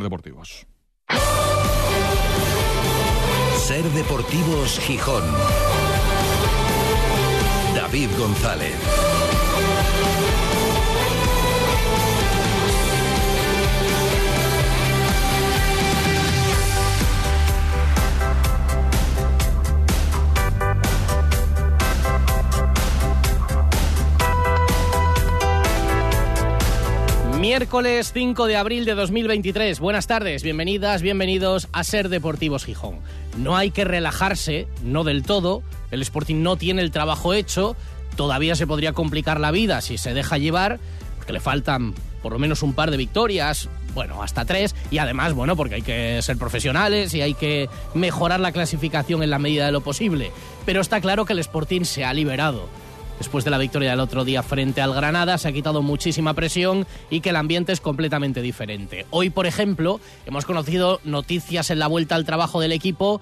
Deportivos. Ser Deportivos Gijón. David González. Miércoles 5 de abril de 2023. Buenas tardes, bienvenidas, bienvenidos a Ser Deportivos Gijón. No hay que relajarse, no del todo. El Sporting no tiene el trabajo hecho. Todavía se podría complicar la vida si se deja llevar, porque le faltan por lo menos un par de victorias, bueno, hasta tres, y además, bueno, porque hay que ser profesionales y hay que mejorar la clasificación en la medida de lo posible. Pero está claro que el Sporting se ha liberado después de la victoria del otro día frente al Granada, se ha quitado muchísima presión y que el ambiente es completamente diferente. Hoy, por ejemplo, hemos conocido noticias en la vuelta al trabajo del equipo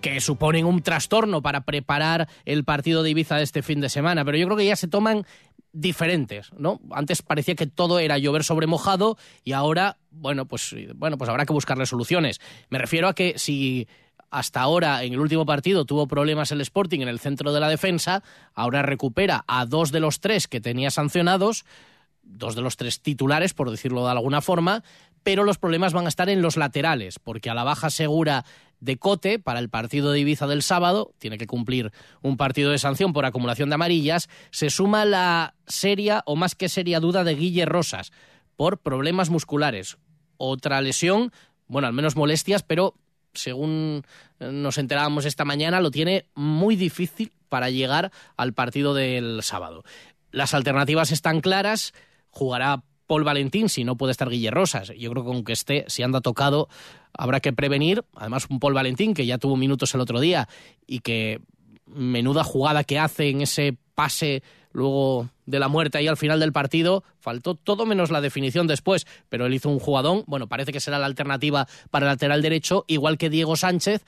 que suponen un trastorno para preparar el partido de Ibiza de este fin de semana, pero yo creo que ya se toman diferentes, ¿no? Antes parecía que todo era llover sobre mojado y ahora, bueno, pues bueno, pues habrá que buscarle soluciones. Me refiero a que si hasta ahora en el último partido tuvo problemas el Sporting en el centro de la defensa, ahora recupera a dos de los tres que tenía sancionados, dos de los tres titulares, por decirlo de alguna forma, pero los problemas van a estar en los laterales, porque a la baja segura de Cote para el partido de Ibiza del sábado, tiene que cumplir un partido de sanción por acumulación de amarillas, se suma la seria o más que seria duda de Guille Rosas por problemas musculares. Otra lesión, bueno, al menos molestias, pero según nos enterábamos esta mañana, lo tiene muy difícil para llegar al partido del sábado. Las alternativas están claras, jugará Paul Valentín si no puede estar Guille Rosas. Yo creo que aunque esté, si anda tocado, habrá que prevenir. Además, un Paul Valentín que ya tuvo minutos el otro día y que menuda jugada que hace en ese pase luego de la muerte ahí al final del partido, faltó todo menos la definición después, pero él hizo un jugadón, bueno, parece que será la alternativa para el lateral derecho, igual que Diego Sánchez,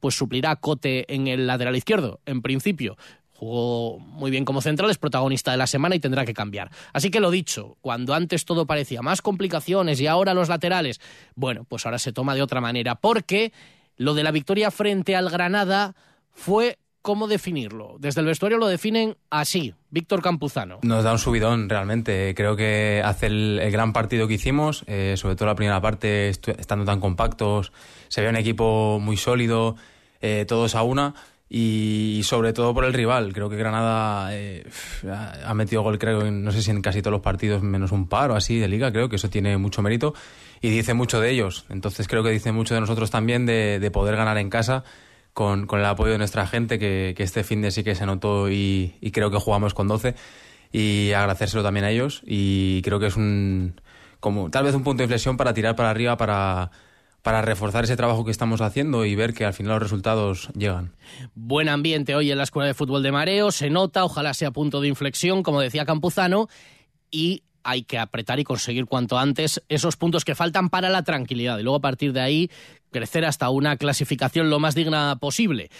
pues suplirá Cote en el lateral izquierdo, en principio. Jugó muy bien como central, es protagonista de la semana y tendrá que cambiar. Así que lo dicho, cuando antes todo parecía más complicaciones y ahora los laterales, bueno, pues ahora se toma de otra manera, porque lo de la victoria frente al Granada fue ¿Cómo definirlo? Desde el vestuario lo definen así, Víctor Campuzano. Nos da un subidón realmente. Creo que hace el, gran partido que hicimos, eh, sobre todo la primera parte, estando tan compactos, se ve un equipo muy sólido, eh, todos a una. Y, sobre todo por el rival. Creo que Granada eh, ha metido gol, creo, no sé si en casi todos los partidos, menos un par o así de liga. Creo que eso tiene mucho mérito y dice mucho de ellos. Entonces creo que dice mucho de nosotros también de poder ganar en casa con, el apoyo de nuestra gente, que, este fin de sí que se notó y, creo que jugamos con 12 y agradecérselo también a ellos. Y creo que es un como tal vez un punto de inflexión para tirar para arriba para para reforzar ese trabajo que estamos haciendo y ver que al final los resultados llegan. Buen ambiente hoy en la Escuela de Fútbol de Mareo, se nota, ojalá sea punto de inflexión, como decía Campuzano, y hay que apretar y conseguir cuanto antes esos puntos que faltan para la tranquilidad. Y luego a partir de ahí crecer hasta una clasificación lo más digna posible.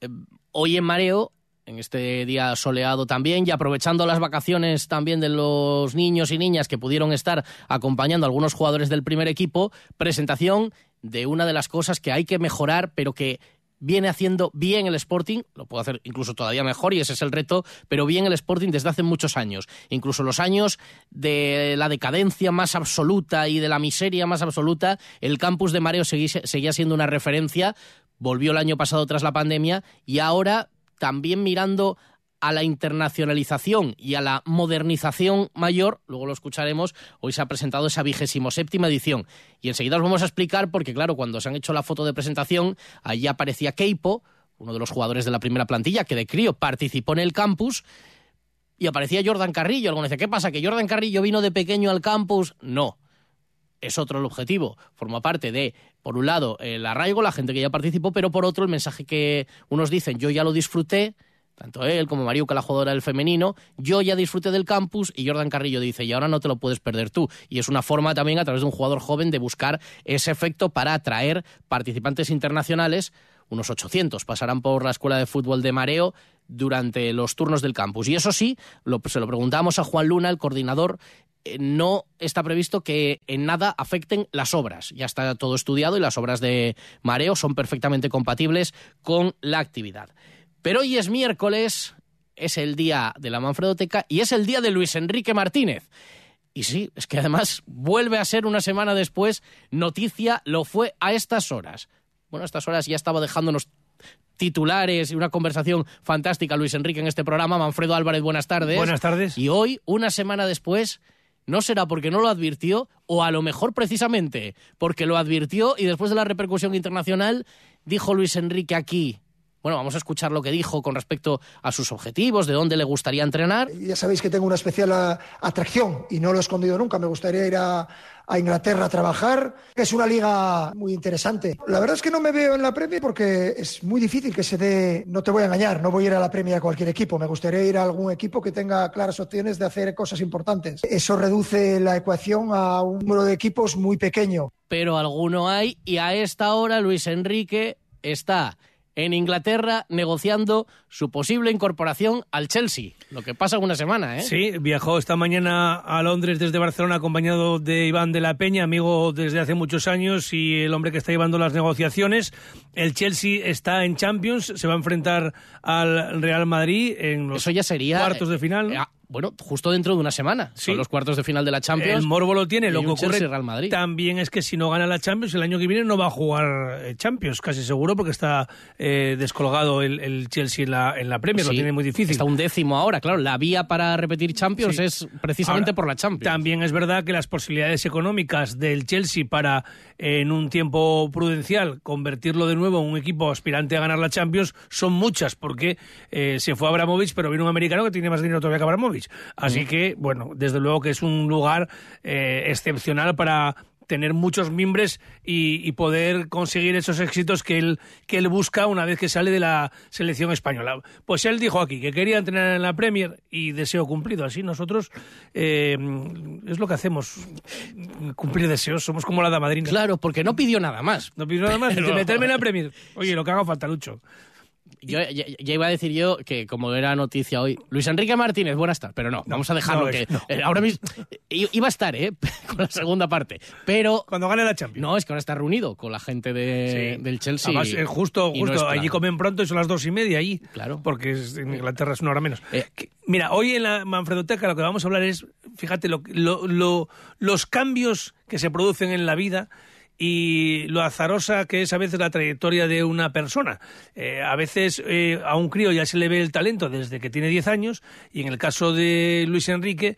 Eh, hoy en Mareo en este día soleado también y aprovechando las vacaciones también de los niños y niñas que pudieron estar acompañando a algunos jugadores del primer equipo, presentación de una de las cosas que hay que mejorar, pero que viene haciendo bien el Sporting, lo puedo hacer incluso todavía mejor y ese es el reto, pero bien el Sporting desde hace muchos años, incluso los años de la decadencia más absoluta y de la miseria más absoluta, el campus de Mareo seguía siendo una referencia, volvió el año pasado tras la pandemia y ahora también mirando a la internacionalización y a la modernización mayor, luego lo escucharemos, hoy se ha presentado esa vigésimo séptima edición. Y enseguida os vamos a explicar, porque claro, cuando se han hecho la foto de presentación, allí aparecía Keipo, uno de los jugadores de la primera plantilla, que de crío participó en el campus, y aparecía Jordan Carrillo. Algunos dice, ¿qué pasa? ¿Que Jordan Carrillo vino de pequeño al campus? No. Es otro el objetivo. Forma parte de, por un lado, el arraigo, la gente que ya participó, pero por otro, el mensaje que unos dicen, yo ya lo disfruté, tanto él como Mariuca, la jugadora del femenino, yo ya disfruté del campus y Jordan Carrillo dice, y ahora no te lo puedes perder tú. Y es una forma también a través de un jugador joven de buscar ese efecto para atraer participantes internacionales. Unos 800 pasarán por la Escuela de Fútbol de Mareo durante los turnos del campus. Y eso sí, se lo preguntamos a Juan Luna, el coordinador eh, no está previsto que en nada afecten las obras. Ya está todo estudiado y las obras de mareo son perfectamente compatibles con la actividad. Pero hoy es miércoles, es el día de la Manfredoteca y es el día de Luis Enrique Martínez. Y sí, es que además vuelve a ser una semana después noticia, lo fue a estas horas. Bueno, a estas horas ya estaba dejándonos titulares y una conversación fantástica Luis Enrique en este programa. Manfredo Álvarez, buenas tardes. Buenas tardes. Y hoy, una semana después, no será porque no lo advirtió o a lo mejor precisamente porque lo advirtió y después de la repercusión internacional dijo Luis Enrique aquí bueno, vamos a escuchar lo que dijo con respecto a sus objetivos, de dónde le gustaría entrenar. Ya sabéis que tengo una especial atracción y no lo he escondido nunca. Me gustaría ir a, Inglaterra a trabajar. Es una liga muy interesante. La verdad es que no me veo en la Premier porque es muy difícil que se dé. No te voy a engañar, no voy a ir a la Premier a cualquier equipo. Me gustaría ir a algún equipo que tenga claras opciones de hacer cosas importantes. Eso reduce la ecuación a un número de equipos muy pequeño. Pero alguno hay y a esta hora Luis Enrique está en Inglaterra negociando su posible incorporación al Chelsea. Lo que pasa una semana, ¿eh? Sí, viajó esta mañana a Londres desde Barcelona acompañado de Iván de la Peña, amigo desde hace muchos años y el hombre que está llevando las negociaciones. El Chelsea está en Champions, se va a enfrentar al Real Madrid en los Eso ya sería, cuartos de final. Eh, bueno, justo dentro de una semana. Son los cuartos de final de la Champions. El Morbo lo tiene. Lo que ocurre Real Madrid. también es que si no gana la Champions, el año que viene no va a jugar eh, Champions, casi seguro, porque está eh, descolgado el, Chelsea en la, en la Premier. Lo tiene muy difícil. Está un décimo ahora. Claro, la vía para repetir Champions es precisamente por la Champions. También es verdad que las posibilidades económicas del Chelsea para, en un tiempo prudencial, convertirlo de nuevo en un equipo aspirante a ganar la Champions son muchas, porque eh, se fue Abramovich, pero vino un americano que tiene más dinero todavía que Abramovich. Así que, bueno, desde luego que es un lugar eh, excepcional para tener muchos mimbres y, poder conseguir esos éxitos que él, que él busca una vez que sale de la selección española. Pues él dijo aquí que quería entrenar en la Premier y deseo cumplido. Así nosotros eh, es lo que hacemos, cumplir deseos. Somos como la Madrid. Claro, porque no pidió nada más. No pidió nada más. meterme en la Premier. Oye, lo que haga falta, Lucho. Yo, ya, iba a decir yo que, como era noticia hoy, Luis Enrique Martínez, buenas tardes, pero no, vamos a dejarlo que. Eh, ahora mismo. Iba a estar, ¿eh? con la segunda parte. Pero. Cuando gane la Champions. No, es que ahora está reunido con la gente de, del Chelsea. Además, eh, justo, justo allí comen pronto y son las dos y media allí. Claro. Porque en Inglaterra es una hora menos. Eh, mira, hoy en la Manfredoteca lo que vamos a hablar es, fíjate, lo, lo, los cambios que se producen en la vida y lo azarosa que es a veces la trayectoria de una persona. Eh, a veces eh, a un crío ya se le ve el talento desde que tiene 10 años y en el caso de Luis Enrique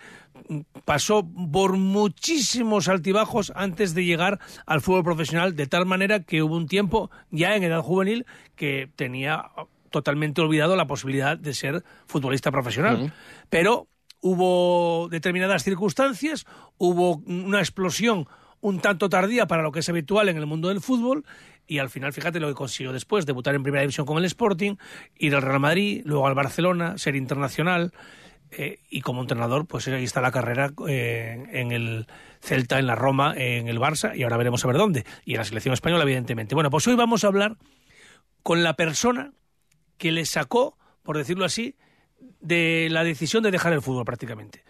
pasó por muchísimos altibajos antes de llegar al fútbol profesional, de tal manera que hubo un tiempo ya en edad juvenil que tenía totalmente olvidado la posibilidad de ser futbolista profesional. Pero hubo determinadas circunstancias, hubo una explosión un tanto tardía para lo que es habitual en el mundo del fútbol y al final fíjate lo que consiguió después, debutar en primera división con el Sporting, ir al Real Madrid, luego al Barcelona, ser internacional eh, y como entrenador pues ahí está la carrera eh, en el Celta, en la Roma, en el Barça y ahora veremos a ver dónde y en la selección española evidentemente. Bueno, pues hoy vamos a hablar con la persona que le sacó, por decirlo así, de la decisión de dejar el fútbol prácticamente.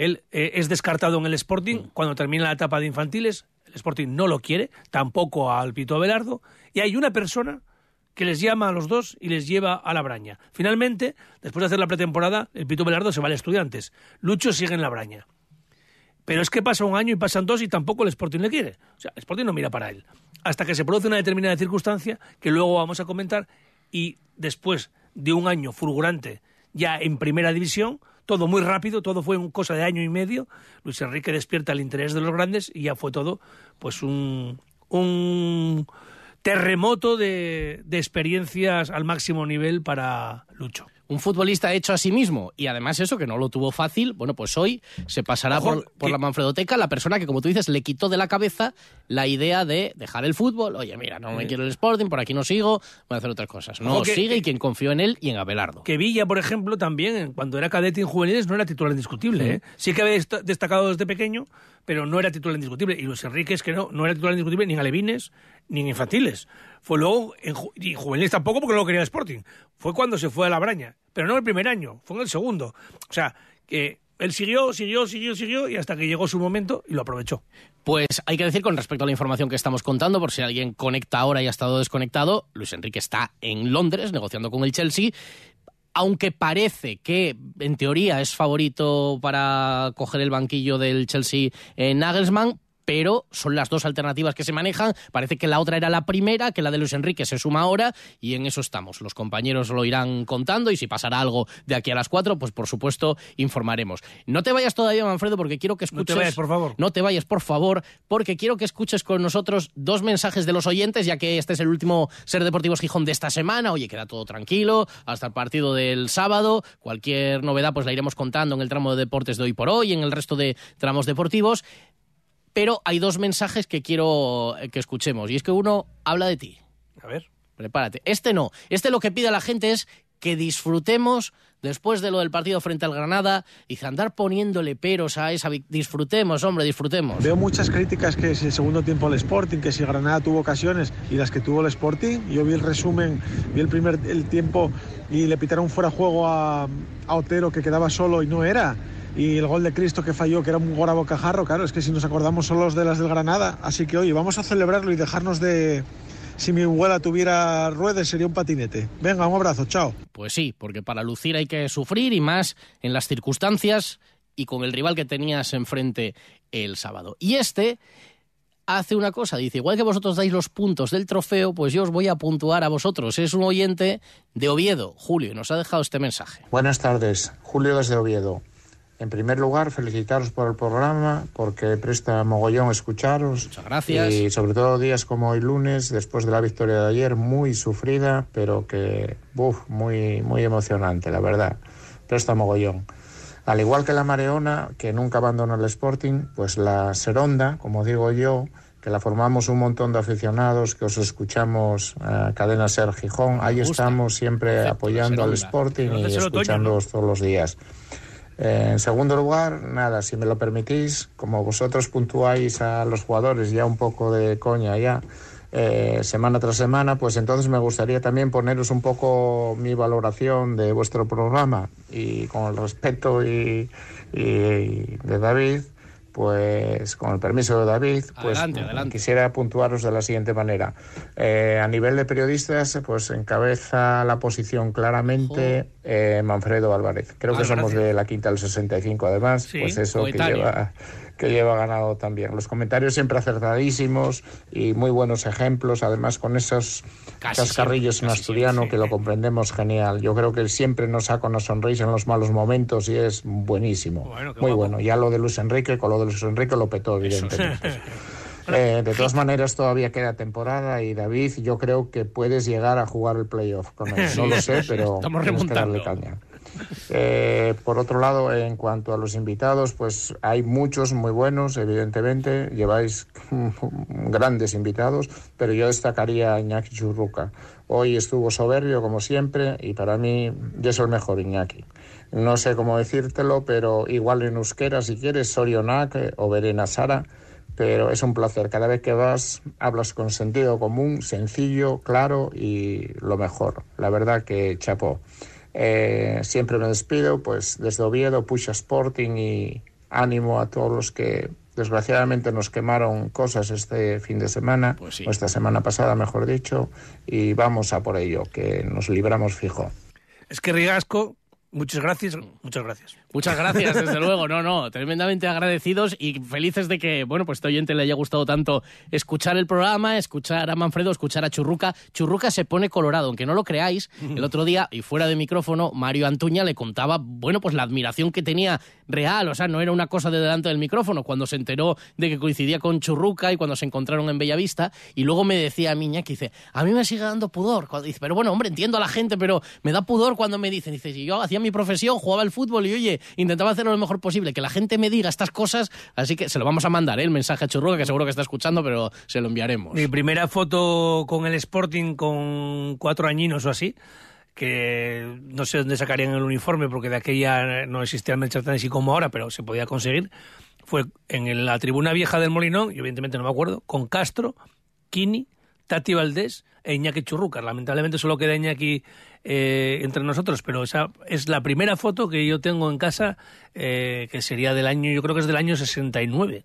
Él eh, es descartado en el Sporting mm. cuando termina la etapa de infantiles. El Sporting no lo quiere, tampoco al Pito Abelardo. Y hay una persona que les llama a los dos y les lleva a la braña. Finalmente, después de hacer la pretemporada, el Pito Abelardo se va al Estudiantes. Lucho sigue en la braña. Pero es que pasa un año y pasan dos y tampoco el Sporting le quiere. O sea, el Sporting no mira para él. Hasta que se produce una determinada circunstancia que luego vamos a comentar y después de un año fulgurante ya en primera división, todo muy rápido, todo fue un cosa de año y medio. Luis Enrique despierta el interés de los grandes y ya fue todo pues un, un terremoto de, de experiencias al máximo nivel para Lucho un futbolista hecho a sí mismo y además eso que no lo tuvo fácil, bueno, pues hoy se pasará por, la Manfredoteca la persona que, como tú dices, le quitó de la cabeza la idea de dejar el fútbol. Oye, mira, no me quiero el Sporting, por aquí no sigo, voy a hacer otras cosas. No, sigue y quien confió en él y en Abelardo. Que Villa, por ejemplo, también, cuando era cadete en juveniles, no era titular indiscutible. ¿eh? Sí que había destacado desde pequeño, pero no era titular indiscutible. Y Luis Enrique es que no, no era titular indiscutible ni en alevines ni en infantiles. Fue luego, en, y juveniles tampoco porque no lo quería el Sporting. Fue cuando se fue a la Braña. Pero no el primer año, fue en el segundo. O sea, que él siguió, siguió, siguió, siguió y hasta que llegó su momento y lo aprovechó. Pues hay que decir con respecto a la información que estamos contando, por si alguien conecta ahora y ha estado desconectado, Luis Enrique está en Londres negociando con el Chelsea. Aunque parece que en teoría es favorito para coger el banquillo del Chelsea en Nagelsmann, pero son las dos alternativas que se manejan. Parece que la otra era la primera, que la de Luis Enrique se suma ahora y en eso estamos. Los compañeros lo irán contando y si pasará algo de aquí a las cuatro, pues por supuesto informaremos. No te vayas todavía, Manfredo, porque quiero que escuches. No te vayas, por favor. No te vayas, por favor, porque quiero que escuches con nosotros dos mensajes de los oyentes, ya que este es el último Ser Deportivos Gijón de esta semana. Oye, queda todo tranquilo hasta el partido del sábado. Cualquier novedad, pues la iremos contando en el tramo de deportes de hoy por hoy, en el resto de tramos deportivos pero hay dos mensajes que quiero que escuchemos. Y es que uno habla de ti. A ver. Prepárate. Este no. Este lo que pide a la gente es que disfrutemos después de lo del partido frente al Granada y andar poniéndole peros a esa disfrutemos, hombre, disfrutemos. Veo muchas críticas que si el segundo tiempo al Sporting, que si Granada tuvo ocasiones y las que tuvo el Sporting. Yo vi el resumen, vi el primer el tiempo y le pitaron fuera juego a, a Otero que quedaba solo y no era y el gol de Cristo que falló, que era un gol a bocajarro, claro, es que si nos acordamos son los de las del Granada, así que hoy vamos a celebrarlo y dejarnos de... Si mi abuela tuviera ruedas sería un patinete. Venga, un abrazo, chao. Pues sí, porque para lucir hay que sufrir y más en las circunstancias y con el rival que tenías enfrente el sábado. Y este hace una cosa, dice, igual que vosotros dais los puntos del trofeo, pues yo os voy a puntuar a vosotros. Es un oyente de Oviedo, Julio, y nos ha dejado este mensaje. Buenas tardes, Julio desde Oviedo. En primer lugar, felicitaros por el programa, porque presta mogollón escucharos. Muchas gracias. Y sobre todo días como hoy lunes, después de la victoria de ayer, muy sufrida, pero que, muy, muy emocionante, la verdad. Presta mogollón. Al igual que la Mareona, que nunca abandonó el Sporting, pues la Seronda, como digo yo, que la formamos un montón de aficionados, que os escuchamos a Cadena Ser Gijón, ahí estamos siempre apoyando al Sporting y escuchándoos todos los días. En segundo lugar, nada, si me lo permitís, como vosotros puntuáis a los jugadores ya un poco de coña ya, eh, semana tras semana, pues entonces me gustaría también poneros un poco mi valoración de vuestro programa y con el respeto y de David, pues con el permiso de David, pues quisiera puntuaros de la siguiente manera. Eh, a nivel de periodistas, pues encabeza la posición claramente eh, Manfredo Álvarez. Creo que somos de la quinta del 65, además, pues eso que lleva que lleva ganado también. Los comentarios siempre acertadísimos y muy buenos ejemplos, además con esos cascarrillos en asturiano que lo comprendemos genial. Yo creo que él siempre nos saca una sonrisa en los malos momentos y es buenísimo. muy bueno. Ya lo de Luis Enrique, con lo de Luis Enrique lo petó, evidentemente. Eh, de todas maneras, todavía queda temporada y David, yo creo que puedes llegar a jugar el playoff con él. No lo sé, pero Estamos remontando. caña. Eh, por otro lado, en cuanto a los invitados, pues hay muchos muy buenos, evidentemente, lleváis grandes invitados, pero yo destacaría a Iñaki Churruca. Hoy estuvo soberbio, como siempre, y para mí es el mejor Iñaki. No sé cómo decírtelo, pero igual en euskera, si quieres, Sorionak o Verena Sara, pero es un placer. Cada vez que vas, hablas con sentido común, sencillo, claro y lo mejor. La verdad que chapó. Eh, siempre me despido, pues desde Oviedo, Pucha Sporting y ánimo a todos los que desgraciadamente nos quemaron cosas este fin de semana, pues o esta semana pasada, mejor dicho, y vamos a por ello, que nos libramos fijo. Es que Rigasco, muchas gracias, muchas gracias. Muchas gracias, desde luego. No, no, tremendamente agradecidos y felices de que, bueno, pues este oyente le haya gustado tanto escuchar el programa, escuchar a Manfredo, escuchar a Churruca. Churruca se pone colorado, aunque no lo creáis. El otro día, y fuera de micrófono, Mario Antuña le contaba, bueno, pues la admiración que tenía real, o sea, no era una cosa de delante del micrófono, cuando se enteró de que coincidía con Churruca y cuando se encontraron en Bellavista, y luego me decía a Miña que dice, a mí me sigue dando pudor. Cuando dice, pero bueno, hombre, entiendo a la gente, pero me da pudor cuando me dicen, dice, si yo hacía mi profesión, jugaba al fútbol y oye, intentaba hacerlo lo mejor posible, que la gente me diga estas cosas, así que se lo vamos a mandar, ¿eh? el mensaje a Churruca, que seguro que está escuchando, pero se lo enviaremos. Mi primera foto con el Sporting con cuatro añinos o así, que no sé dónde sacarían el uniforme, porque de aquella no existía el merchandising como ahora, pero se podía conseguir, fue en la tribuna vieja del Molinón, y evidentemente no me acuerdo, con Castro, Kini, Tati Valdés e Iñaki Churruca. Lamentablemente solo queda Iñaki eh, entre nosotros, pero esa es la primera foto que yo tengo en casa, eh, que sería del año, yo creo que es del año 69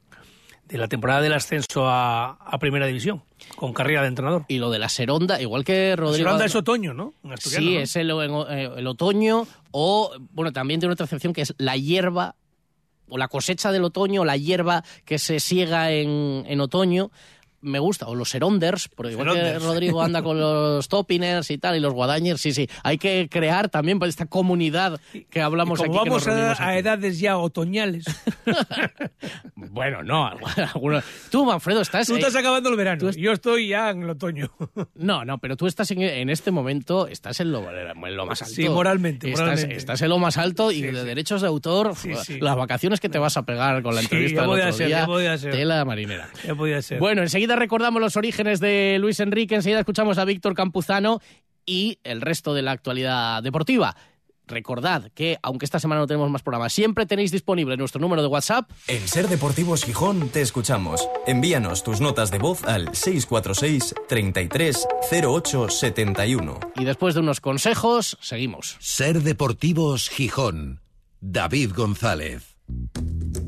de la temporada del ascenso a, Primera División, con carrera de entrenador. Y lo de la Seronda, igual que Rodrigo... La Seronda es otoño, ¿no? sí, es el, eh, el, otoño, o, bueno, también tiene otra excepción que es la hierba, o la cosecha del otoño, o la hierba que se siega en, en otoño, me gusta, o los Seronders, porque igual que Rodrigo anda con los Topiners y tal, y los Guadañers, sí, sí, hay que crear también pues, esta comunidad que hablamos como aquí. Vamos a, edades ya otoñales. bueno, no, tú, Manfredo, estás... Tú estás acabando el verano, yo estoy ya en el otoño. no, no, pero tú estás en, este momento, estás en lo, más alto. Sí, moralmente, estás, en lo más alto y de derechos de autor, las vacaciones que te vas a pegar con la entrevista del otro ser, día, tela marinera. Ya podía ser. Bueno, enseguida recordamos los orígenes de Luis Enrique, enseguida escuchamos a Víctor Campuzano y el resto de la actualidad deportiva. Recordad que, aunque esta semana no tenemos más programas, siempre tenéis disponible nuestro número de WhatsApp. En Ser Deportivos Gijón te escuchamos. Envíanos tus notas de voz al 646 33 08 71. Y después de unos consejos, seguimos. Ser Deportivos Gijón. David González.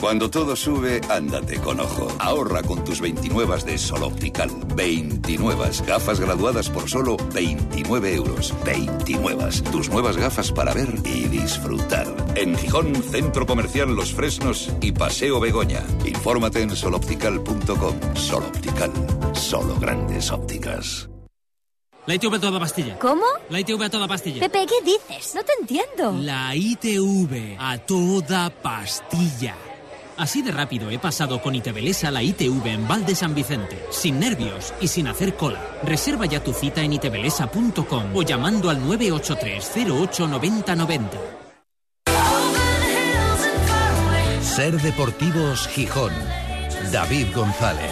Cuando todo sube, ándate con ojo. Ahorra con tus 29 de Sol Optical. 29 gafas graduadas por solo 29 euros. 29. Tus nuevas gafas para ver y disfrutar. En Gijón, Centro Comercial Los Fresnos y Paseo Begoña. Infórmate en soloptical.com. Sol Optical. Solo grandes ópticas. La ITV a toda pastilla. ¿Cómo? La ITV a toda pastilla. Pepe, ¿qué dices? No te entiendo. La ITV a toda pastilla. Así de rápido he pasado con Itebelesa la ITV en Val San Vicente, sin nervios y sin hacer cola. Reserva ya tu cita en itebelesa.com o llamando al 983 08 90 Ser Deportivos Gijón. David González.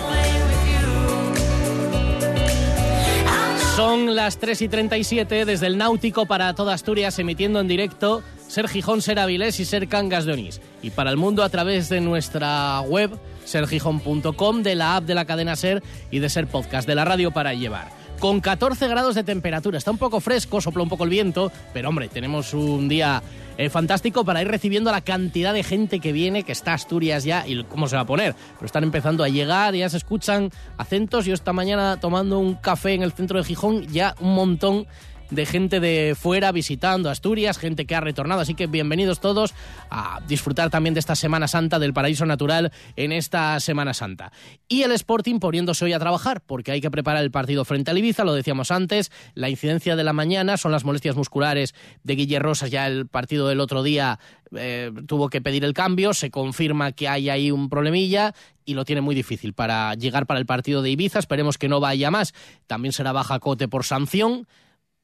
Son las 3 y 37 desde el Náutico para toda Asturias emitiendo en directo ser Gijón, ser Avilés y ser Cangas de Onís. Y para el mundo a través de nuestra web, sergijón.com, de la app de la cadena Ser y de Ser Podcast, de la radio para llevar con 14 grados de temperatura. Está un poco fresco, sopla un poco el viento, pero hombre, tenemos un día eh, fantástico para ir recibiendo la cantidad de gente que viene, que está Asturias ya, y cómo se va a poner. Pero están empezando a llegar, ya se escuchan acentos. Yo esta mañana tomando un café en el centro de Gijón, ya un montón de gente de fuera visitando Asturias, gente que ha retornado. Así que bienvenidos todos a disfrutar también de esta Semana Santa, del paraíso natural en esta Semana Santa. Y el Sporting poniéndose hoy a trabajar, porque hay que preparar el partido frente al Ibiza, lo decíamos antes, la incidencia de la mañana son las molestias musculares de Guille Rosas, ya el partido del otro día eh, tuvo que pedir el cambio, se confirma que hay ahí un problemilla y lo tiene muy difícil para llegar para el partido de Ibiza, esperemos que no vaya más, también será baja cote por sanción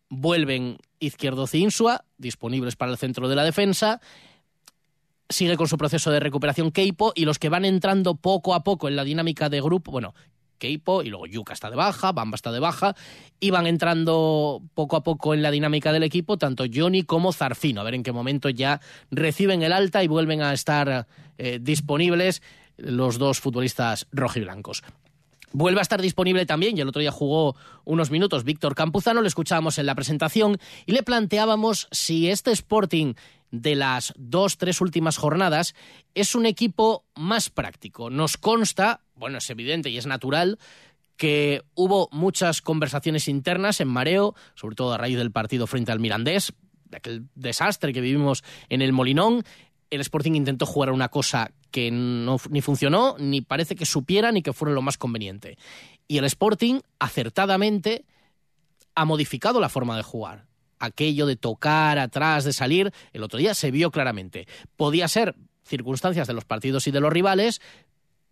vuelven Izquierdo Insua, disponibles para el centro de la defensa. Sigue con su proceso de recuperación Keipo y los que van entrando poco a poco en la dinámica de grupo, bueno, Keipo y luego Yuka está de baja, Bamba está de baja y van entrando poco a poco en la dinámica del equipo tanto Johnny como Zarfino, a ver en qué momento ya reciben el alta y vuelven a estar eh, disponibles los dos futbolistas rojiblancos. Vuelve a estar disponible también, y el otro día jugó unos minutos Víctor Campuzano, lo escuchábamos en la presentación, y le planteábamos si este Sporting de las dos, tres últimas jornadas es un equipo más práctico. Nos consta, bueno, es evidente y es natural, que hubo muchas conversaciones internas en Mareo, sobre todo a raíz del partido frente al Mirandés, de aquel desastre que vivimos en el Molinón, el Sporting intentó jugar una cosa que no, ni funcionó, ni parece que supiera, ni que fuera lo más conveniente. Y el Sporting, acertadamente, ha modificado la forma de jugar. Aquello de tocar atrás, de salir, el otro día se vio claramente. Podía ser circunstancias de los partidos y de los rivales,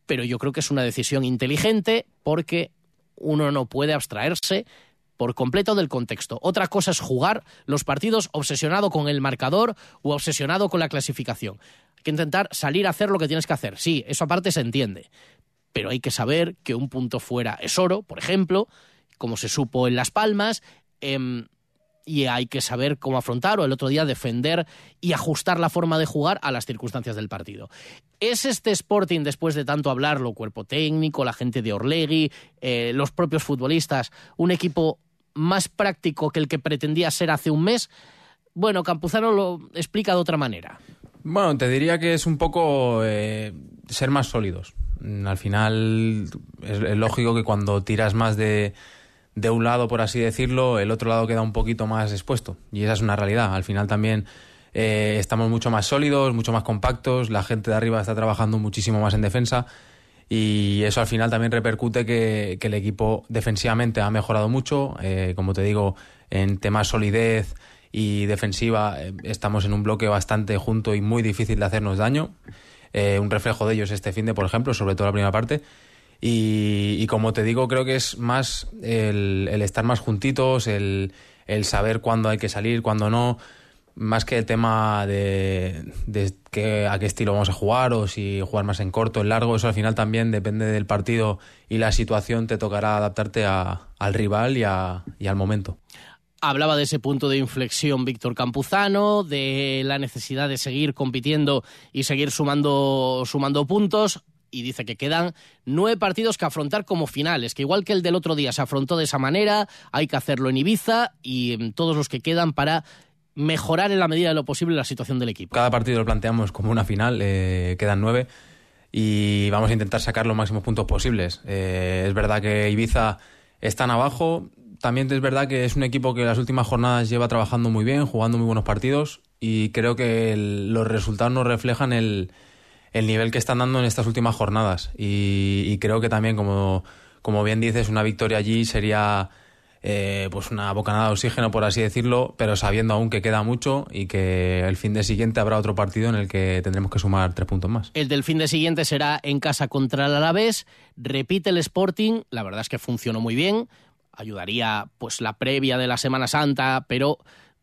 pero yo creo que es una decisión inteligente porque uno no puede abstraerse por completo del contexto. Otra cosa es jugar los partidos obsesionado con el marcador o obsesionado con la clasificación. Que intentar salir a hacer lo que tienes que hacer. Sí, eso aparte se entiende. Pero hay que saber que un punto fuera es oro, por ejemplo, como se supo en Las Palmas, em, y hay que saber cómo afrontar o el otro día defender y ajustar la forma de jugar a las circunstancias del partido. ¿Es este Sporting, después de tanto hablarlo, cuerpo técnico, la gente de Orlegui, eh, los propios futbolistas, un equipo más práctico que el que pretendía ser hace un mes? Bueno, Campuzano lo explica de otra manera. Bueno, te diría que es un poco eh, ser más sólidos. Al final es lógico que cuando tiras más de de un lado, por así decirlo, el otro lado queda un poquito más expuesto. Y esa es una realidad. Al final también eh, estamos mucho más sólidos, mucho más compactos, la gente de arriba está trabajando muchísimo más en defensa y eso al final también repercute que, el equipo defensivamente ha mejorado mucho. Eh, como te digo, en temas solidez y defensiva eh, estamos en un bloque bastante junto y muy difícil de hacernos daño. un reflejo de ellos este fin de, por ejemplo, sobre todo la primera parte. Y, como te digo, creo que es más el, estar más juntitos, el, saber cuándo hay que salir, cuándo no, más que el tema de, a qué estilo vamos a jugar o si jugar más en corto, en largo, eso al final también depende del partido y la situación, te tocará adaptarte al rival y, y al momento. Hablaba de ese punto de inflexión Víctor Campuzano, de la necesidad de seguir compitiendo y seguir sumando, sumando puntos y dice que quedan nueve partidos que afrontar como finales, que igual que el del otro día se afrontó de esa manera, hay que hacerlo en Ibiza y todos los que quedan para mejorar en la medida de lo posible la situación del equipo. Cada partido lo planteamos como una final, eh, quedan nueve y vamos a intentar sacar los máximos puntos posibles. Eh, es verdad que Ibiza están abajo, también es verdad que es un equipo que las últimas jornadas lleva trabajando muy bien, jugando muy buenos partidos y creo que los resultados nos reflejan el, el nivel que están dando en estas últimas jornadas. Y, creo que también, como, como bien dices, una victoria allí sería eh, pues una bocanada de oxígeno, por así decirlo, pero sabiendo aún que queda mucho y que el fin de siguiente habrá otro partido en el que tendremos que sumar tres puntos más. El del fin de siguiente será en casa contra el Alavés. Repite el Sporting, la verdad es que funcionó muy bien. Ayudaría pues la previa de la Semana Santa, pero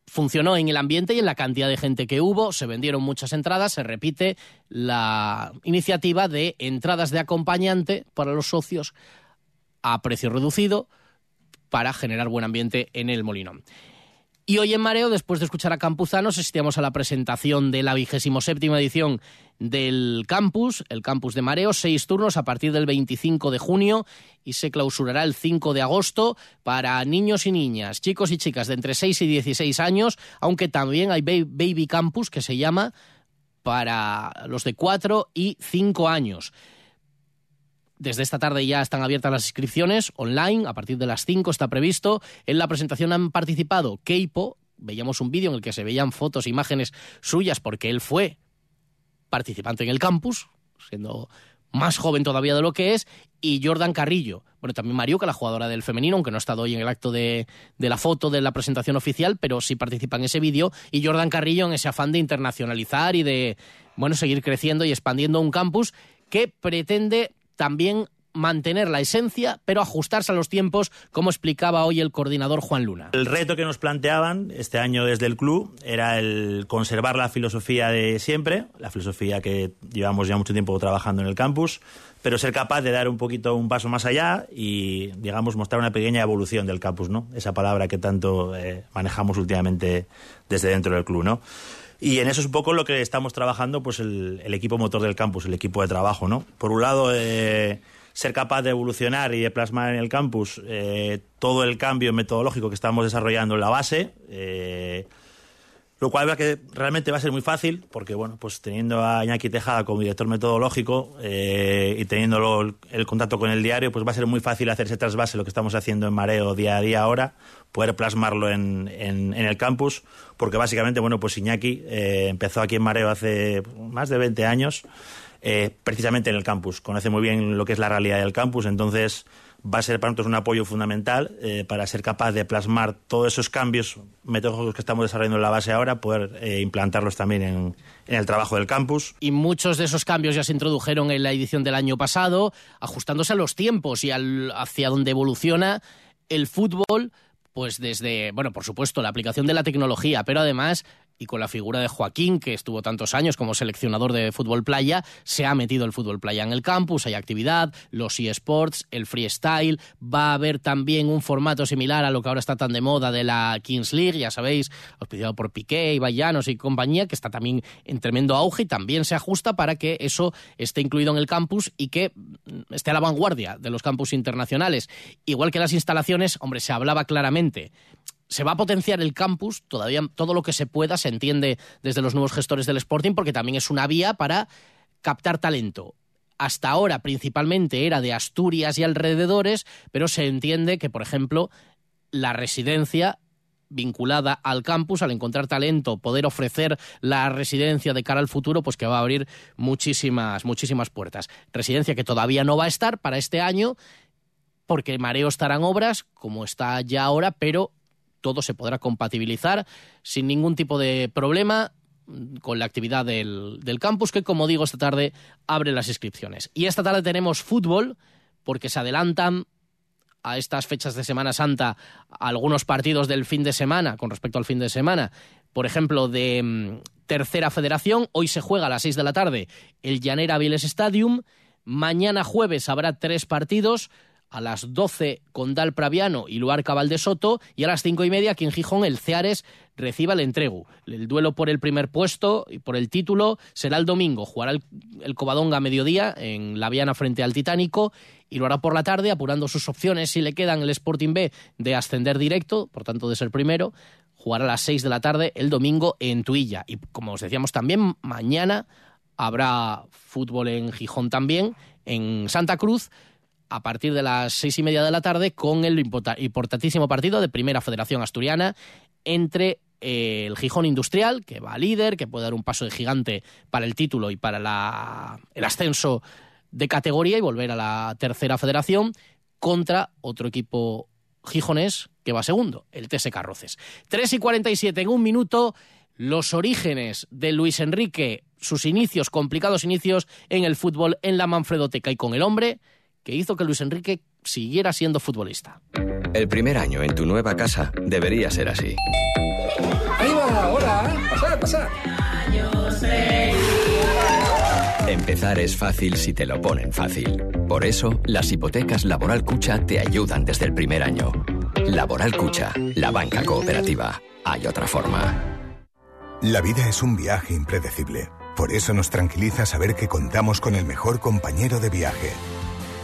funcionó en el ambiente y en la cantidad de gente que hubo, se vendieron muchas entradas, se repite la iniciativa de entradas de acompañante para los socios a precio reducido para generar buen ambiente en el Molinón. Y hoy en Mareo, después de escuchar a Campuzanos, asistíamos a la presentación de la vigésimo séptima edición del campus, el campus de Mareo, seis turnos a partir del 25 de junio y se clausurará el 5 de agosto para niños y niñas, chicos y chicas de entre 6 y 16 años, aunque también hay Baby Campus que se llama para los de 4 y 5 años. Desde esta tarde ya están abiertas las inscripciones online, a partir de las 5 está previsto. En la presentación han participado Keipo, veíamos un vídeo en el que se veían fotos, imágenes suyas, porque él fue participante en el campus, siendo más joven todavía de lo que es, y Jordan Carrillo. Bueno, también Mariuca, la jugadora del femenino, aunque no ha estado hoy en el acto de, de la foto de la presentación oficial, pero sí participa en ese vídeo, y Jordan Carrillo en ese afán de internacionalizar y de, bueno, seguir creciendo y expandiendo un campus que pretende también mantener la esencia, pero ajustarse a los tiempos, como explicaba hoy el coordinador Juan Luna. El reto que nos planteaban este año desde el club era el conservar la filosofía de siempre, la filosofía que llevamos ya mucho tiempo trabajando en el campus, pero ser capaz de dar un poquito un paso más allá y, digamos, mostrar una pequeña evolución del campus, ¿no? Esa palabra que tanto eh, manejamos últimamente desde dentro del club, ¿no? Y en eso es un poco lo que estamos trabajando, pues el, equipo motor del campus, el equipo de trabajo, ¿no? Por un lado, eh, ser capaz de evolucionar y de plasmar en el campus eh, todo el cambio metodológico que estamos desarrollando en la base. Eh, lo cual va que realmente va a ser muy fácil, porque bueno, pues teniendo a Iñaki Tejada como director metodológico eh, y teniendo el, contacto con el diario, pues va a ser muy fácil hacer ese trasvase, lo que estamos haciendo en Mareo día a día ahora, poder plasmarlo en, en, el campus, porque básicamente, bueno, pues Iñaki eh, empezó aquí en Mareo hace más de 20 años, eh, precisamente en el campus, conoce muy bien lo que es la realidad del campus, entonces va a ser para nosotros un apoyo fundamental eh, para ser capaz de plasmar todos esos cambios metodológicos que estamos desarrollando en la base ahora, poder eh, implantarlos también en, el trabajo del campus. Y muchos de esos cambios ya se introdujeron en la edición del año pasado, ajustándose a los tiempos y hacia donde evoluciona el fútbol, pues desde, bueno, por supuesto, la aplicación de la tecnología, pero además y con la figura de Joaquín, que estuvo tantos años como seleccionador de fútbol playa, se ha metido el fútbol playa en el campus, hay actividad, los eSports, el freestyle, va a haber también un formato similar a lo que ahora está tan de moda de la Kings League, ya sabéis, auspiciado por Piqué y Vallanos y compañía, que está también en tremendo auge y también se ajusta para que eso esté incluido en el campus y que esté a la vanguardia de los campus internacionales. Igual que las instalaciones, hombre, se hablaba claramente se va a potenciar el campus, todavía todo lo que se pueda se entiende desde los nuevos gestores del Sporting, porque también es una vía para captar talento. Hasta ahora principalmente era de Asturias y alrededores, pero se entiende que, por ejemplo, la residencia vinculada al campus, al encontrar talento, poder ofrecer la residencia de cara al futuro, pues que va a abrir muchísimas, muchísimas puertas. Residencia que todavía no va a estar para este año, porque Mareo estará en obras, como está ya ahora, pero todo se podrá compatibilizar sin ningún tipo de problema con la actividad del, campus, que como digo, esta tarde abre las inscripciones. Y esta tarde tenemos fútbol, porque se adelantan a estas fechas de Semana Santa algunos partidos del fin de semana, con respecto al fin de semana. Por ejemplo, de mm, Tercera Federación, hoy se juega a las 6 de la tarde el Llanera Viles Stadium. Mañana jueves habrá tres partidos a las 12 Condal Praviano y Luarca Soto y a las cinco y media aquí en Gijón el Ceares reciba el entregu. El duelo por el primer puesto y por el título será el domingo. Jugará el, el Covadonga a mediodía en La Viana frente al Titánico y lo hará por la tarde apurando sus opciones si le quedan el Sporting B de ascender directo, por tanto de ser primero. Jugará a las 6 de la tarde el domingo en Tuilla. Y como os decíamos también, mañana habrá fútbol en Gijón también, en Santa Cruz a partir de las seis y media de la tarde con el importantísimo partido de Primera Federación Asturiana entre eh, el Gijón Industrial, que va líder, que puede dar un paso de gigante para el título y para el ascenso de categoría y volver a la tercera federación, contra otro equipo gijonés que va segundo, el TS Carroces. 3 y 47 en un minuto, los orígenes de Luis Enrique, sus inicios, complicados inicios en el fútbol en la Manfredoteca y con el hombre que hizo que Luis Enrique siguiera siendo futbolista. El primer año en tu nueva casa debería ser así. Ahí va, hola, pasad, pasad. Empezar es fácil si te lo ponen fácil. Por eso, las hipotecas Laboral Cucha te ayudan desde el primer año. Laboral Cucha, la banca cooperativa. Hay otra forma. La vida es un viaje impredecible. Por eso nos tranquiliza saber que contamos con el mejor compañero de viaje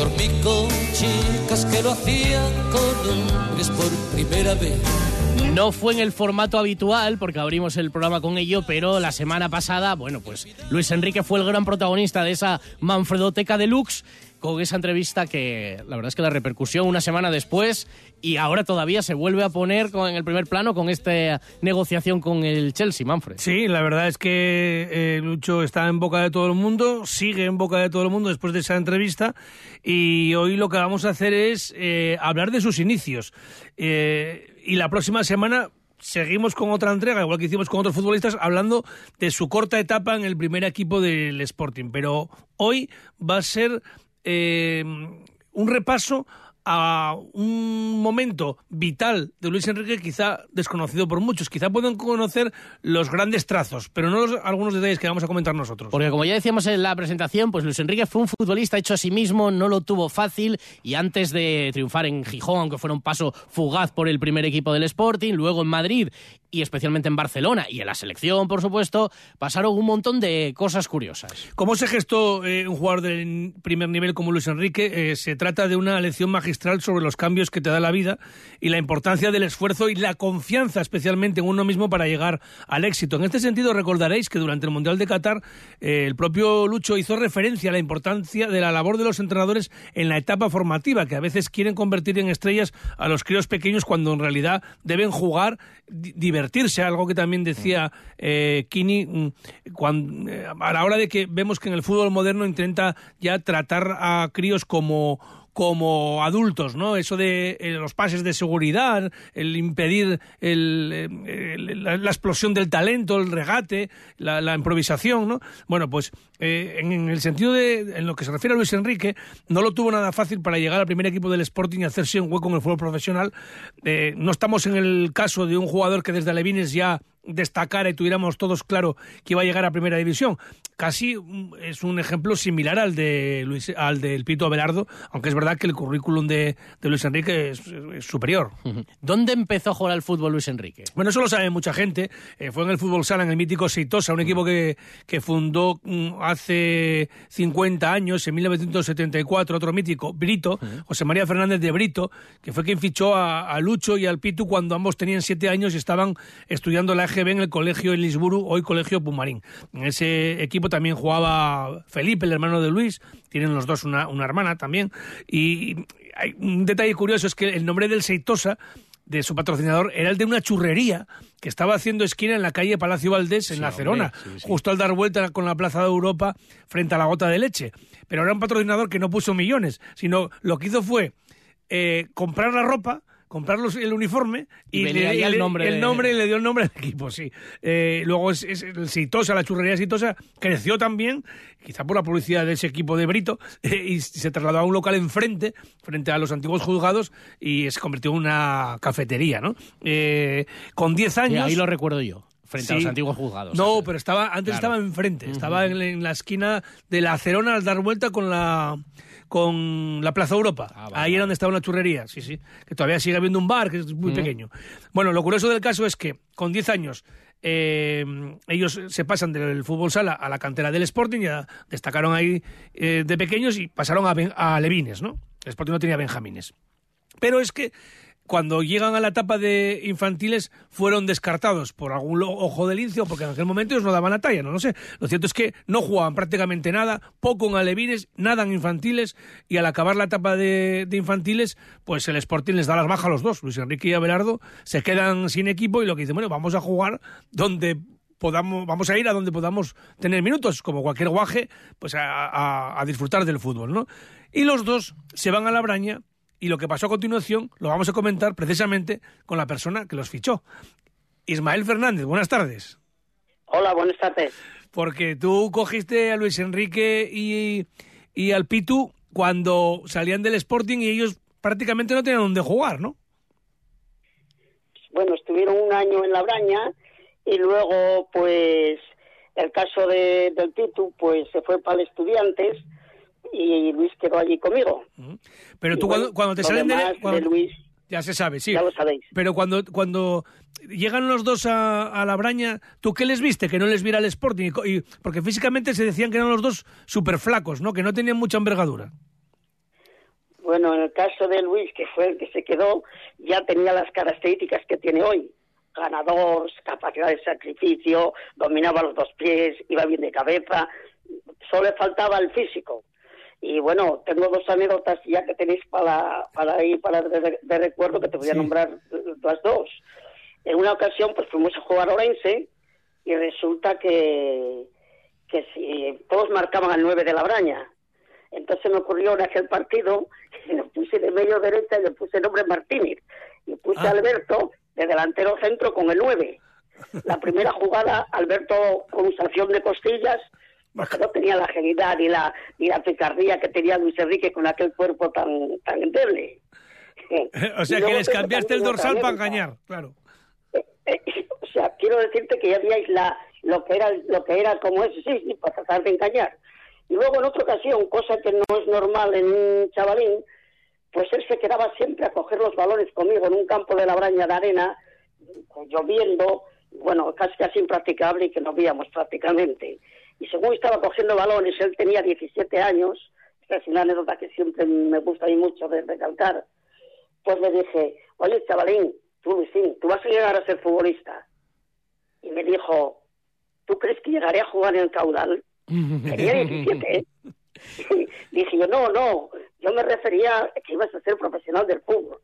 Dormí con chicas que lo hacían con hombres por primera vez. No fue en el formato habitual, porque abrimos el programa con ello, pero la semana pasada, bueno, pues Luis Enrique fue el gran protagonista de esa Manfredoteca Deluxe, con esa entrevista que la verdad es que la repercusión una semana después y ahora todavía se vuelve a poner en el primer plano con esta negociación con el Chelsea, Manfred. Sí, la verdad es que eh, Lucho está en boca de todo el mundo, sigue en boca de todo el mundo después de esa entrevista y hoy lo que vamos a hacer es eh, hablar de sus inicios. Eh, y la próxima semana seguimos con otra entrega, igual que hicimos con otros futbolistas, hablando de su corta etapa en el primer equipo del Sporting. Pero hoy va a ser eh, un repaso a un momento vital de Luis Enrique quizá desconocido por muchos. Quizá pueden conocer los grandes trazos, pero no los, algunos detalles que vamos a comentar nosotros. Porque como ya decíamos en la presentación, pues Luis Enrique fue un futbolista hecho a sí mismo, no lo tuvo fácil y antes de triunfar en Gijón, aunque fuera un paso fugaz por el primer equipo del Sporting, luego en Madrid y especialmente en Barcelona y en la selección, por supuesto, pasaron un montón de cosas curiosas. ¿Cómo se gestó eh, un jugador de primer nivel como Luis Enrique? Eh, se trata de una lección magistral sobre los cambios que te da la vida y la importancia del esfuerzo y la confianza especialmente en uno mismo para llegar al éxito. En este sentido recordaréis que durante el Mundial de Qatar eh, el propio Lucho hizo referencia a la importancia de la labor de los entrenadores en la etapa formativa, que a veces quieren convertir en estrellas a los críos pequeños cuando en realidad deben jugar, divertirse, algo que también decía eh, Kini mm, cuando, eh, a la hora de que vemos que en el fútbol moderno intenta ya tratar a críos como como adultos, ¿no? Eso de eh, los pases de seguridad, el impedir el, la, explosión del talento, el regate, la, improvisación, ¿no? Bueno, pues eh, en, en, el sentido de, en lo que se refiere a Luis Enrique, no lo tuvo nada fácil para llegar al primer equipo del Sporting y hacerse un hueco en el fútbol profesional. Eh, no estamos en el caso de un jugador que desde Alevines ya destacara y tuviéramos todos claro que iba a llegar a primera división. Casi mm, es un ejemplo similar al de Luis, al del Pito Abelardo, aunque es verdad que el currículum de, de Luis Enrique es, es, superior. ¿Dónde empezó a jugar al fútbol Luis Enrique? Bueno, eso lo sabe mucha gente. Eh, fue en el fútbol sala, en el mítico Seitosa, un equipo que, que fundó mm, hace 50 años, en 1974, otro mítico, Brito, José María Fernández de Brito, que fue quien fichó a, a Lucho y al Pitu cuando ambos tenían siete años y estaban estudiando la En el colegio Elisburu, hoy colegio Pumarín. En ese equipo también jugaba Felipe, el hermano de Luis, tienen los dos una, una hermana también. Y hay un detalle curioso es que el nombre del Seitosa de su patrocinador era el de una churrería que estaba haciendo esquina en la calle Palacio Valdés, en Sí, La hombre, Cerona, sí, sí. justo al dar vuelta con la Plaza de Europa frente a la gota de leche. Pero era un patrocinador que no puso millones, sino lo que hizo fue eh, comprar la ropa, comprar los- el uniforme Y y, venía le, el le- nombre el nombre y le dio el nombre al equipo, sí. Eh, luego es, es el Sitosa, la churrería Sitosa, creció también, quizá por la publicidad de ese equipo de Brito, eh, y se trasladó a un local enfrente, frente a los antiguos juzgados, y se convirtió en una cafetería, ¿no? Eh, con 10 Y años... ahí lo recuerdo yo, frente a los antiguos juzgados. No, pero estaba antes Claro. estaba enfrente, estaba en, en la esquina de la Cerona al dar vuelta con la con la Plaza Europa. Ah, Ahí era donde estaba una churrería, sí, sí. Que todavía sigue habiendo un bar, que es muy Mm. pequeño. Bueno, lo curioso del caso es que con 10 años eh, ellos se pasan del fútbol sala a la cantera del Sporting, ya destacaron ahí eh, de pequeños y pasaron a, Ben- a Levines, ¿no? El Sporting no tenía Benjamines. Pero es que cuando llegan a la etapa de infantiles fueron descartados por algún ojo del lince porque en aquel momento ellos no daban la talla, no lo sé. Lo cierto es que no jugaban prácticamente nada, poco en alevines, nada en infantiles y al acabar la etapa de, de infantiles, pues el Sporting les da las bajas a los dos. Luis Enrique y Abelardo se quedan sin equipo y lo que dicen, bueno, vamos a jugar donde podamos, vamos a ir a donde podamos tener minutos, como cualquier guaje, pues a, a- a disfrutar del fútbol, ¿no? Y los dos se van a la braña y lo que pasó a continuación lo vamos a comentar precisamente con la persona que los fichó. Ismael Fernández, buenas tardes. Hola, buenas tardes. Porque tú cogiste a Luis Enrique y, y al Pitu cuando salían del Sporting y ellos prácticamente no tenían dónde jugar, ¿no? Bueno, estuvieron un año en la Braña y luego, pues, el caso de, del Pitu, pues se fue para el Estudiantes y Luis quedó allí conmigo. Pero tú bueno, cuando, cuando te salen de, cuando- de Luis, ya se sabe, sí. ya lo sabéis. Pero cuando, cuando llegan los dos a, a la braña, ¿tú qué les viste? Que no les viera el Sporting. Y- porque físicamente se decían que eran los dos súper flacos, ¿no? Que no tenían mucha envergadura. Bueno, en el caso de Luis, que fue el que se quedó, ya tenía las características que tiene hoy. Ganador, capacidad de sacrificio, dominaba los dos pies, iba bien de cabeza, solo le faltaba el físico. Y bueno, tengo dos anécdotas ya que tenéis para, para ir para de, de recuerdo que te voy a Sí. nombrar las dos. En una ocasión, pues fuimos a jugar a Orense y resulta que, que si todos marcaban al 9 de la braña. Entonces me ocurrió en aquel partido, y le puse de medio derecha y le puse el nombre Martínez. Y puse Ah. a Alberto de delantero centro con el 9. La primera jugada, Alberto con usación de costillas, no tenía la agilidad ni la, ni la picardía que tenía Luis Enrique con aquel cuerpo tan, tan endeble. o sea, que les cambiaste el dorsal para engañar, claro. O sea, quiero decirte que ya veíais la, lo que era lo que era como es, sí, sí, para tratar de engañar. Y luego en otra ocasión, cosa que no es normal en un chavalín, pues él se quedaba siempre a coger los balones conmigo en un campo de la braña de arena, lloviendo, bueno, casi casi impracticable y que no víamos prácticamente. Y según estaba cogiendo balones, él tenía 17 años, esta es una anécdota que siempre me gusta a mí mucho de recalcar, pues le dije, oye chavalín, tú Luisín, tú vas a llegar a ser futbolista. Y me dijo, ¿tú crees que llegaré a jugar en el caudal? Tenía 17, ¿eh? Dije yo, no, no, yo me refería a que ibas a ser profesional del fútbol.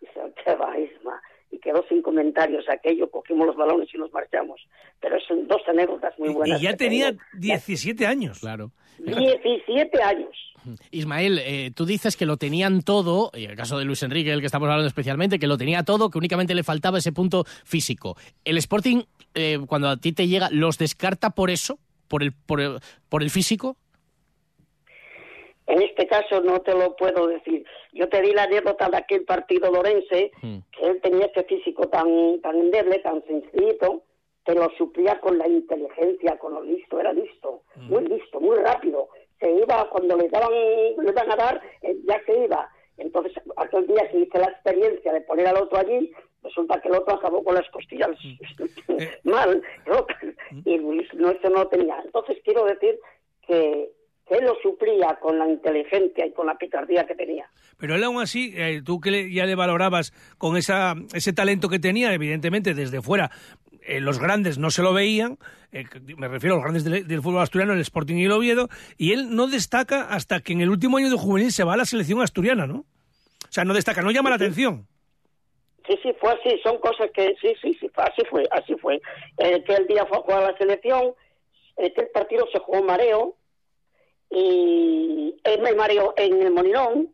Dice, qué va, Isma. Y quedó sin comentarios aquello, cogimos los balones y nos marchamos. Pero son dos anécdotas muy buenas. Y ya tenía tengo. 17 años. Claro. 17 años. Ismael, eh, tú dices que lo tenían todo, y en el caso de Luis Enrique, el que estamos hablando especialmente, que lo tenía todo, que únicamente le faltaba ese punto físico. ¿El Sporting, eh, cuando a ti te llega, los descarta por eso? ¿Por el, por el, por el físico? En este caso no te lo puedo decir. Yo te di la anécdota de aquel partido lorense, que él tenía ese físico tan, tan endeble, tan sencillito, que lo suplía con la inteligencia, con lo listo, era listo, muy listo, muy rápido. Se iba, cuando le daban, le iban a dar, eh, ya se iba. Entonces, aquel día que hice la experiencia de poner al otro allí, resulta que el otro acabó con las costillas mal, rotas, y Luis no, eso no lo tenía. Entonces, quiero decir que él lo suplía con la inteligencia y con la picardía que tenía. Pero él aún así, eh, tú que le- ya le valorabas con esa, ese talento que tenía, evidentemente desde fuera, eh, los grandes no se lo veían, eh, me refiero a los grandes del, del fútbol asturiano, el Sporting y el Oviedo, y él no destaca hasta que en el último año de juvenil se va a la selección asturiana, ¿no? O sea, no destaca, no llama la atención. Sí, sí, fue así, son cosas que, sí, sí, sí, fue- así fue, así fue. Eh, que el día fue a jugar a la selección, que el partido se jugó mareo, y él me mareó en el Molinón,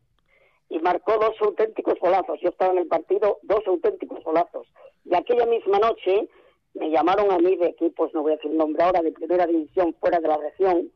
y marcó dos auténticos golazos. Yo estaba en el partido, dos auténticos golazos. Y aquella misma noche me llamaron a mí de equipos, no voy a decir nombre ahora, de primera división fuera de la región,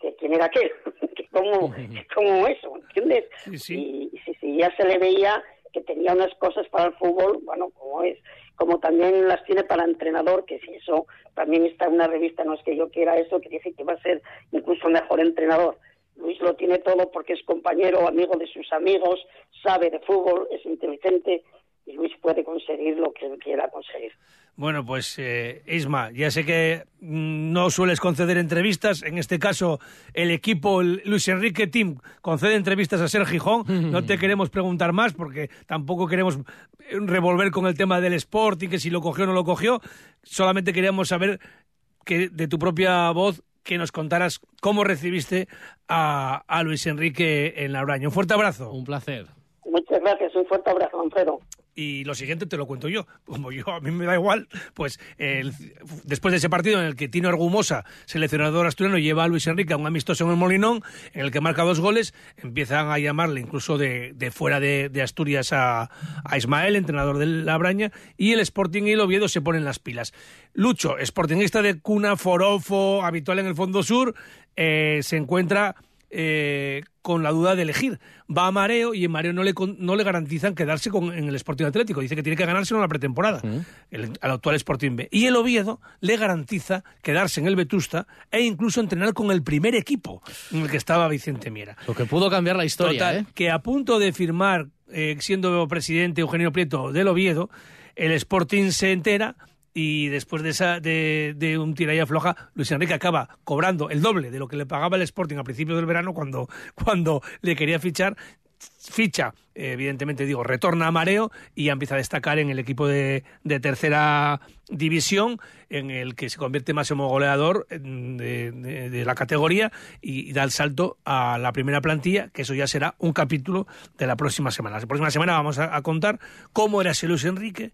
que quién era aquel, que como, como eso, ¿entiendes? Y, y sí, sí, ya se le veía que tenía unas cosas para el fútbol, bueno, como es, como también las tiene para entrenador, que si eso también está en una revista, no es que yo quiera eso, que dice que va a ser incluso mejor entrenador. Luis lo tiene todo porque es compañero, amigo de sus amigos, sabe de fútbol, es inteligente y Luis puede conseguir lo que él quiera conseguir. Bueno, pues eh, Isma, ya sé que mm, no sueles conceder entrevistas. En este caso, el equipo el Luis Enrique Team concede entrevistas a Ser Gijón. No te queremos preguntar más porque tampoco queremos eh, revolver con el tema del sport y que si lo cogió o no lo cogió. Solamente queríamos saber que de tu propia voz que nos contaras cómo recibiste a, a Luis Enrique en la Uraña. Un fuerte abrazo. Un placer. Muchas gracias, un fuerte abrazo, Alfredo. Y lo siguiente te lo cuento yo. Como yo, a mí me da igual, pues el- después de ese partido en el que Tino Argumosa, seleccionador asturiano, lleva a Luis Enrique a un amistoso en el Molinón, en el que marca dos goles, empiezan a llamarle incluso de, de fuera de, Asturias a, a Ismael, entrenador de la Braña, y el Sporting y el Oviedo se ponen las pilas. Lucho, sportingista de cuna, forofo, habitual en el Fondo Sur, eh, se encuentra eh, con la duda de elegir. Va a Mareo y en Mareo no le, no le garantizan quedarse con, en el Sporting Atlético. Dice que tiene que ganárselo en la pretemporada, el, al actual Sporting B. Y el Oviedo le garantiza quedarse en el Vetusta e incluso entrenar con el primer equipo en el que estaba Vicente Miera. Lo que pudo cambiar la historia, Total, ¿eh? que a punto de firmar, eh, siendo presidente Eugenio Prieto del Oviedo, el Sporting se entera y después de, esa, de, de un tira y afloja, Luis Enrique acaba cobrando el doble de lo que le pagaba el Sporting a principios del verano cuando, cuando le quería fichar. Ficha, evidentemente digo, retorna a Mareo y empieza a destacar en el equipo de, de tercera división, en el que se convierte máximo goleador de, de- de la categoría y, y da el salto a la primera plantilla, que eso ya será un capítulo de la próxima semana. La próxima semana vamos a, a contar cómo era ese Luis Enrique,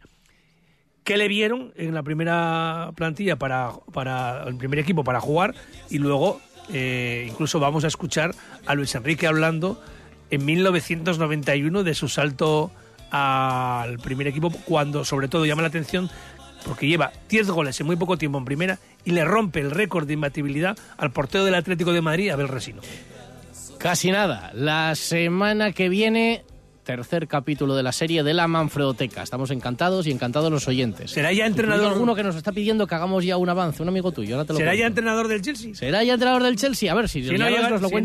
qué le vieron en la primera plantilla para, para el primer equipo para jugar y luego eh, incluso vamos a escuchar a Luis Enrique hablando en 1991 de su salto al primer equipo cuando sobre todo llama la atención porque lleva 10 goles en muy poco tiempo en primera y le rompe el récord de imbatibilidad al portero del Atlético de Madrid, Abel Resino. Casi nada. La semana que viene, tercer capítulo de la serie de la Manfredoteca. Estamos encantados y encantados los oyentes. ¿Será ya entrenador? Alguno que nos está pidiendo que hagamos ya un avance, un amigo tuyo. Ahora te lo ¿Será cuento. ya entrenador del Chelsea? ¿Será ya entrenador del Chelsea? A ver si, Si no llega- nos lo si cuenta